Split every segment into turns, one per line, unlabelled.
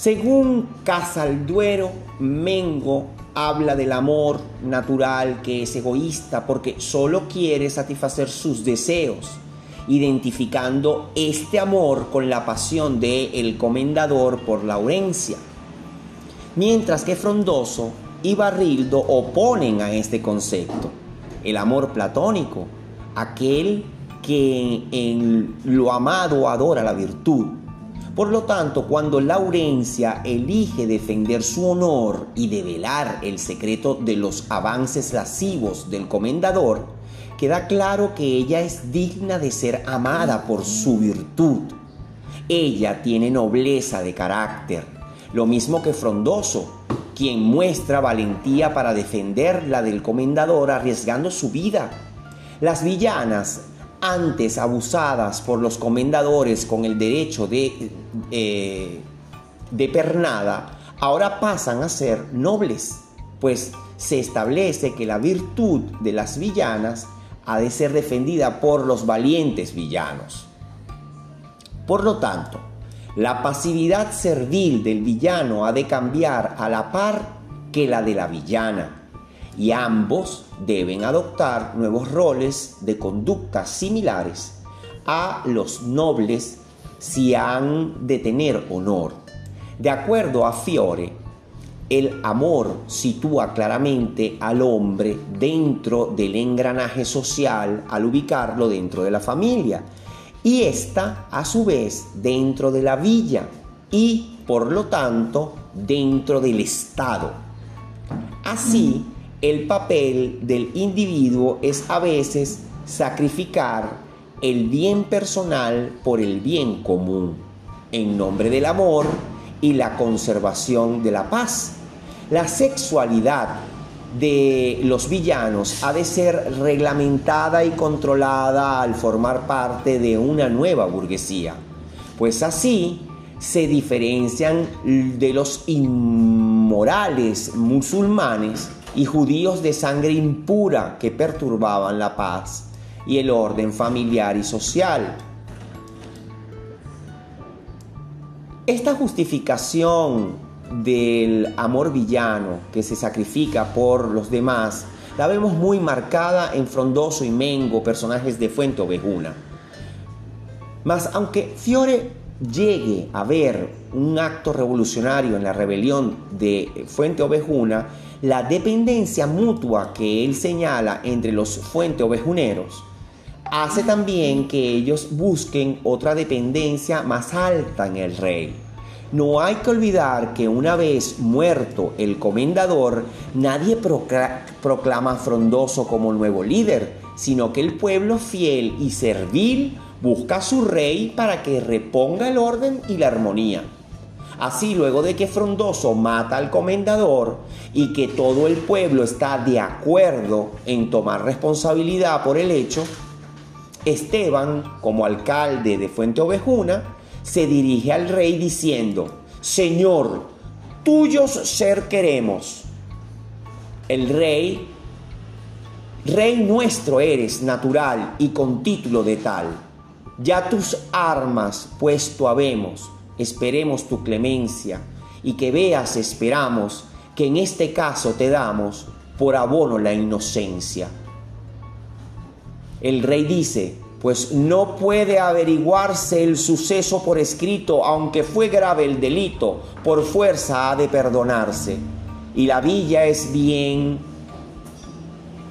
Según Casalduero, Mengo habla del amor natural que es egoísta porque solo quiere satisfacer sus deseos, identificando este amor con la pasión de el comendador por Laurencia. Mientras que Frondoso y Barrildo oponen a este concepto, el amor platónico, aquel que en lo amado adora la virtud, por lo tanto, cuando Laurencia elige defender su honor y develar el secreto de los avances lascivos del comendador, queda claro que ella es digna de ser amada por su virtud. Ella tiene nobleza de carácter, lo mismo que Frondoso, quien muestra valentía para defenderla del comendador arriesgando su vida. Las villanas antes abusadas por los comendadores con el derecho de, eh, de pernada, ahora pasan a ser nobles, pues se establece que la virtud de las villanas ha de ser defendida por los valientes villanos. Por lo tanto, la pasividad servil del villano ha de cambiar a la par que la de la villana y ambos deben adoptar nuevos roles de conducta similares a los nobles si han de tener honor. De acuerdo a Fiore, el amor sitúa claramente al hombre dentro del engranaje social al ubicarlo dentro de la familia y esta a su vez dentro de la villa y por lo tanto dentro del Estado. Así, el papel del individuo es a veces sacrificar el bien personal por el bien común, en nombre del amor y la conservación de la paz. La sexualidad de los villanos ha de ser reglamentada y controlada al formar parte de una nueva burguesía, pues así se diferencian de los inmorales musulmanes y judíos de sangre impura que perturbaban la paz y el orden familiar y social. Esta justificación del amor villano que se sacrifica por los demás la vemos muy marcada en Frondoso y Mengo, personajes de Fuente Ovejuna. Mas aunque Fiore llegue a ver un acto revolucionario en la rebelión de Fuente Ovejuna, la dependencia mutua que él señala entre los fuente ovejuneros hace también que ellos busquen otra dependencia más alta en el rey. No hay que olvidar que una vez muerto el comendador, nadie proclama a Frondoso como nuevo líder, sino que el pueblo fiel y servil busca a su rey para que reponga el orden y la armonía. Así, luego de que Frondoso mata al comendador y que todo el pueblo está de acuerdo en tomar responsabilidad por el hecho, Esteban, como alcalde de Fuente Ovejuna, se dirige al rey diciendo, Señor, tuyos ser queremos. El rey, rey nuestro eres natural y con título de tal. Ya tus armas puesto habemos esperemos tu clemencia y que veas, esperamos, que en este caso te damos por abono la inocencia. El rey dice, pues no puede averiguarse el suceso por escrito, aunque fue grave el delito, por fuerza ha de perdonarse. Y la villa es bien,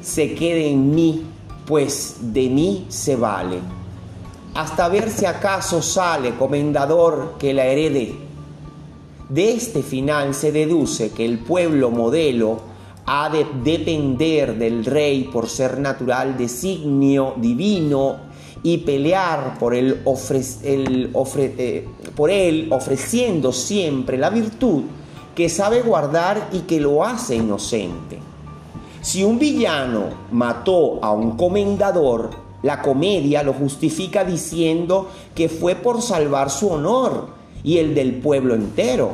se quede en mí, pues de mí se vale hasta ver si acaso sale comendador que la herede. De este final se deduce que el pueblo modelo ha de depender del rey por ser natural designio divino y pelear por él, eh, por él ofreciendo siempre la virtud que sabe guardar y que lo hace inocente. Si un villano mató a un comendador, la comedia lo justifica diciendo que fue por salvar su honor y el del pueblo entero,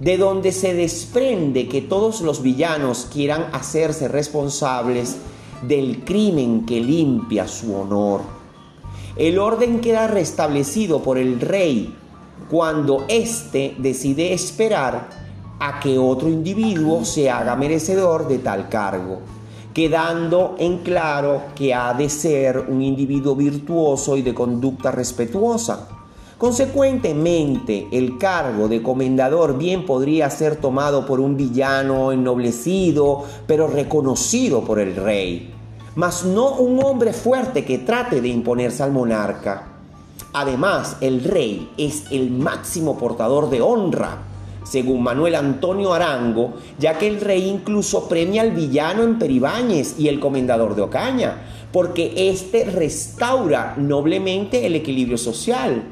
de donde se desprende que todos los villanos quieran hacerse responsables del crimen que limpia su honor. El orden queda restablecido por el rey cuando éste decide esperar a que otro individuo se haga merecedor de tal cargo, quedando en claro que ha de ser un individuo virtuoso y de conducta respetuosa. Consecuentemente, el cargo de comendador bien podría ser tomado por un villano ennoblecido, pero reconocido por el rey, mas no un hombre fuerte que trate de imponerse al monarca. Además, el rey es el máximo portador de honra, según Manuel Antonio Arango, ya que el rey incluso premia al villano en Peribáñez y el comendador de Ocaña, porque éste restaura noblemente el equilibrio social.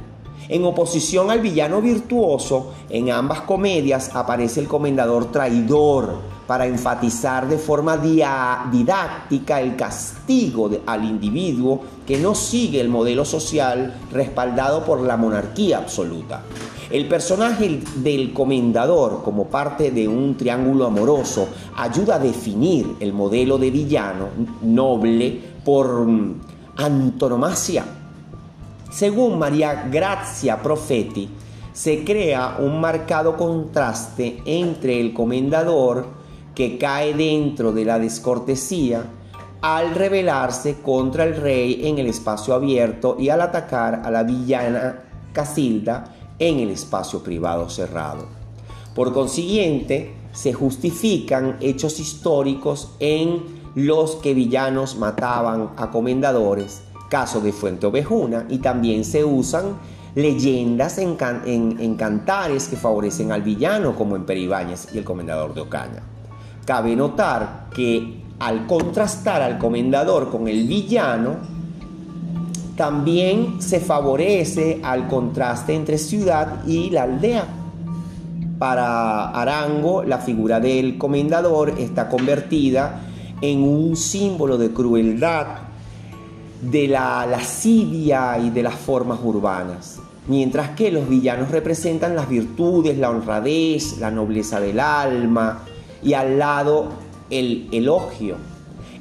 En oposición al villano virtuoso, en ambas comedias aparece el comendador traidor, para enfatizar de forma didáctica el castigo al individuo que no sigue el modelo social respaldado por la monarquía absoluta. El personaje del comendador como parte de un triángulo amoroso ayuda a definir el modelo de villano noble por mm, antonomasia. Según María Grazia Profeti, se crea un marcado contraste entre el comendador que cae dentro de la descortesía al rebelarse contra el rey en el espacio abierto y al atacar a la villana Casilda en el espacio privado cerrado. Por consiguiente, se justifican hechos históricos en los que villanos mataban a comendadores, caso de Fuente Ovejuna, y también se usan leyendas en, en cantares que favorecen al villano, como en Peribáñez y el comendador de Ocaña. Cabe notar que al contrastar al comendador con el villano, también se favorece al contraste entre ciudad y la aldea. Para Arango, la figura del comendador está convertida en un símbolo de crueldad, de la lascivia y de las formas urbanas, mientras que los villanos representan las virtudes, la honradez, la nobleza del alma, y al lado el elogio.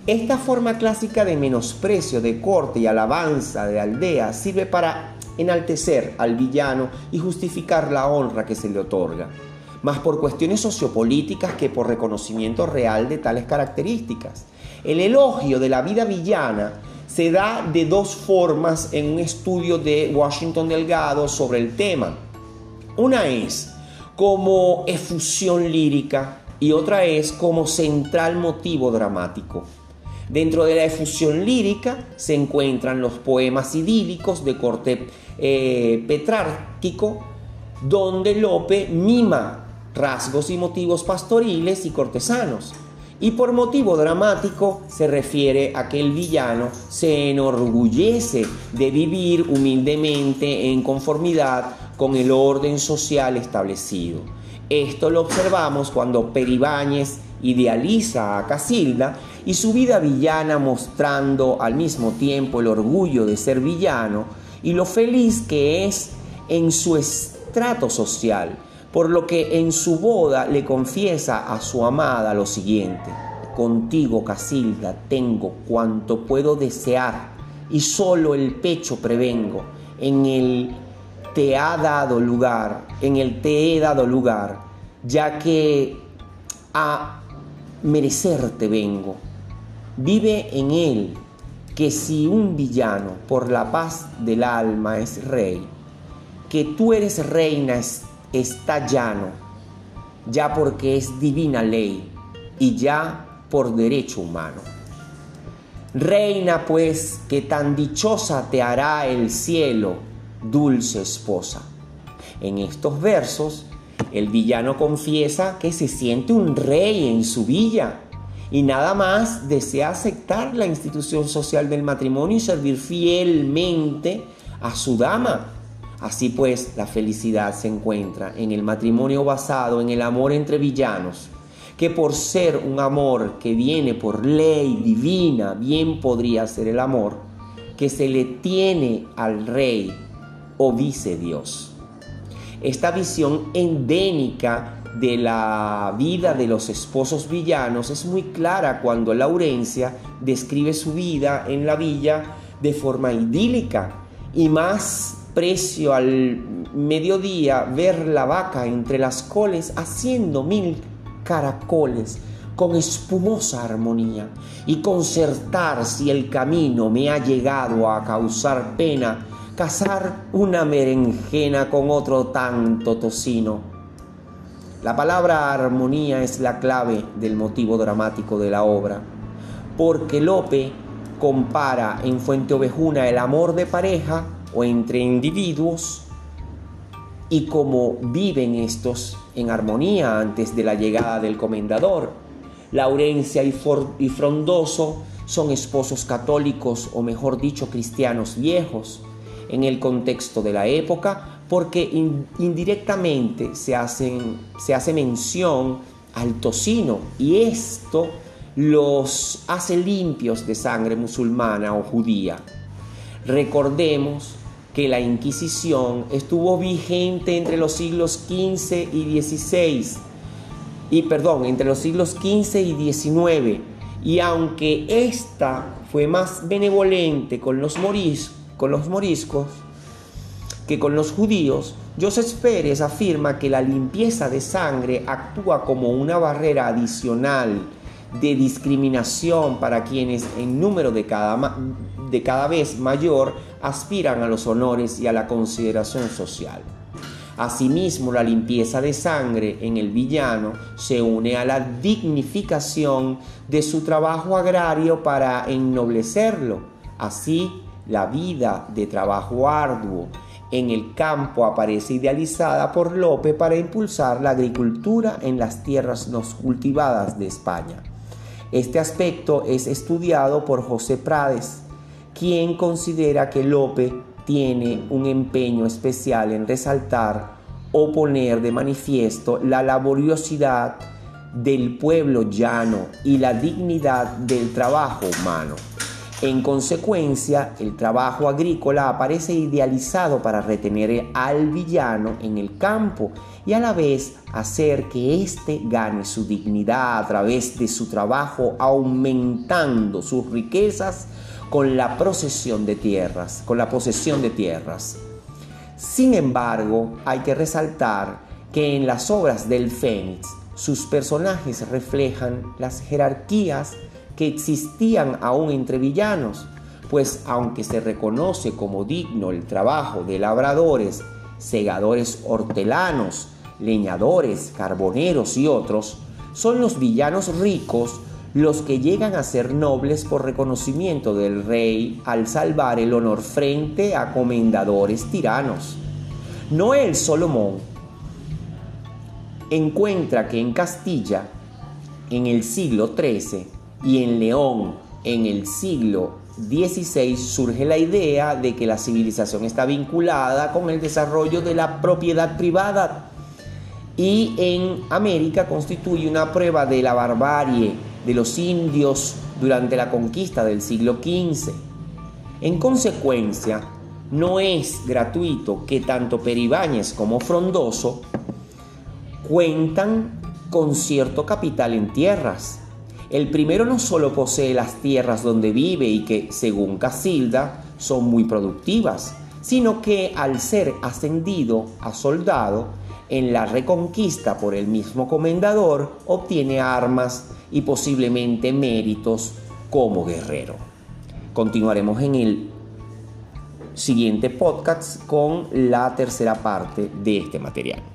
Esta forma clásica de menosprecio, de corte y alabanza de aldea sirve para enaltecer al villano y justificar la honra que se le otorga, más por cuestiones sociopolíticas que por reconocimiento real de tales características. El elogio de la vida villana se da de dos formas en un estudio de Washington Delgado sobre el tema. Una es como efusión lírica y otra es como central motivo dramático. Dentro de la efusión lírica se encuentran los poemas idílicos de corte eh, donde Lope mima rasgos y motivos pastoriles y cortesanos. Y por motivo dramático se refiere a que el villano se enorgullece de vivir humildemente en conformidad con el orden social establecido. Esto lo observamos cuando Peribáñez idealiza a Casilda y su vida villana mostrando al mismo tiempo el orgullo de ser villano y lo feliz que es en su estrato social, por lo que en su boda le confiesa a su amada lo siguiente, contigo Casilda tengo cuanto puedo desear y solo el pecho prevengo, en el te ha dado lugar, en el te he dado lugar, ya que a merecerte vengo. Vive en él que si un villano por la paz del alma es rey, que tú eres reina está llano, ya porque es divina ley y ya por derecho humano. Reina pues, que tan dichosa te hará el cielo, dulce esposa. En estos versos, el villano confiesa que se siente un rey en su villa y nada más desea aceptar la institución social del matrimonio y servir fielmente a su dama. Así pues, la felicidad se encuentra en el matrimonio basado en el amor entre villanos, que por ser un amor que viene por ley divina, bien podría ser el amor que se le tiene al rey o vice Dios. Esta visión endémica de la vida de los esposos villanos es muy clara cuando Laurencia describe su vida en la villa de forma idílica y más precio al mediodía ver la vaca entre las coles haciendo mil caracoles con espumosa armonía y concertar si el camino me ha llegado a causar pena, cazar una berenjena con otro tanto tocino. La palabra armonía es la clave del motivo dramático de la obra, porque Lope compara en Fuente Ovejuna el amor de pareja o entre individuos y cómo viven estos en armonía antes de la llegada del comendador. Laurencia y, Frondoso son esposos católicos o mejor dicho cristianos viejos en el contexto de la época porque indirectamente se, hacen, se hace mención al tocino y esto los hace limpios de sangre musulmana o judía. Recordemos que la Inquisición estuvo vigente entre los siglos XV y XVI, y perdón, entre los siglos XV y XIX, y aunque esta fue más benevolente con los, con los moriscos que con los judíos, Joseph Pérez afirma que la limpieza de sangre actúa como una barrera adicional de discriminación para quienes en número de cada, de cada vez mayor aspiran a los honores y a la consideración social. Asimismo, la limpieza de sangre en el villano se une a la dignificación de su trabajo agrario para ennoblecerlo. Así, la vida de trabajo arduo en el campo aparece idealizada por Lope para impulsar la agricultura en las tierras no cultivadas de España. Este aspecto es estudiado por José Prades, quien considera que Lope tiene un empeño especial en resaltar o poner de manifiesto la laboriosidad del pueblo llano y la dignidad del trabajo humano. En consecuencia, el trabajo agrícola aparece idealizado para retener al villano en el campo y a la vez hacer que éste gane su dignidad a través de su trabajo, aumentando sus riquezas con la procesión de tierras, con la posesión de tierras. Sin embargo, hay que resaltar que en las obras del Fénix sus personajes reflejan las jerarquías que existían aún entre villanos, pues aunque se reconoce como digno el trabajo de labradores, segadores hortelanos, leñadores, carboneros y otros, son los villanos ricos los que llegan a ser nobles por reconocimiento del rey al salvar el honor frente a comendadores tiranos. Noel Solomón encuentra que en Castilla, en el siglo XIII, y en León, en el siglo XVI, surge la idea de que la civilización está vinculada con el desarrollo de la propiedad privada y en América constituye una prueba de la barbarie de los indios durante la conquista del siglo XV. En consecuencia, no es gratuito que tanto Peribáñez como Frondoso cuentan con cierto capital en tierras, el primero no solo posee las tierras donde vive y que, según Casilda, son muy productivas, sino que al ser ascendido a soldado, en la reconquista por el mismo comendador, obtiene armas y posiblemente méritos como guerrero. Continuaremos en el siguiente podcast con la tercera parte de este material.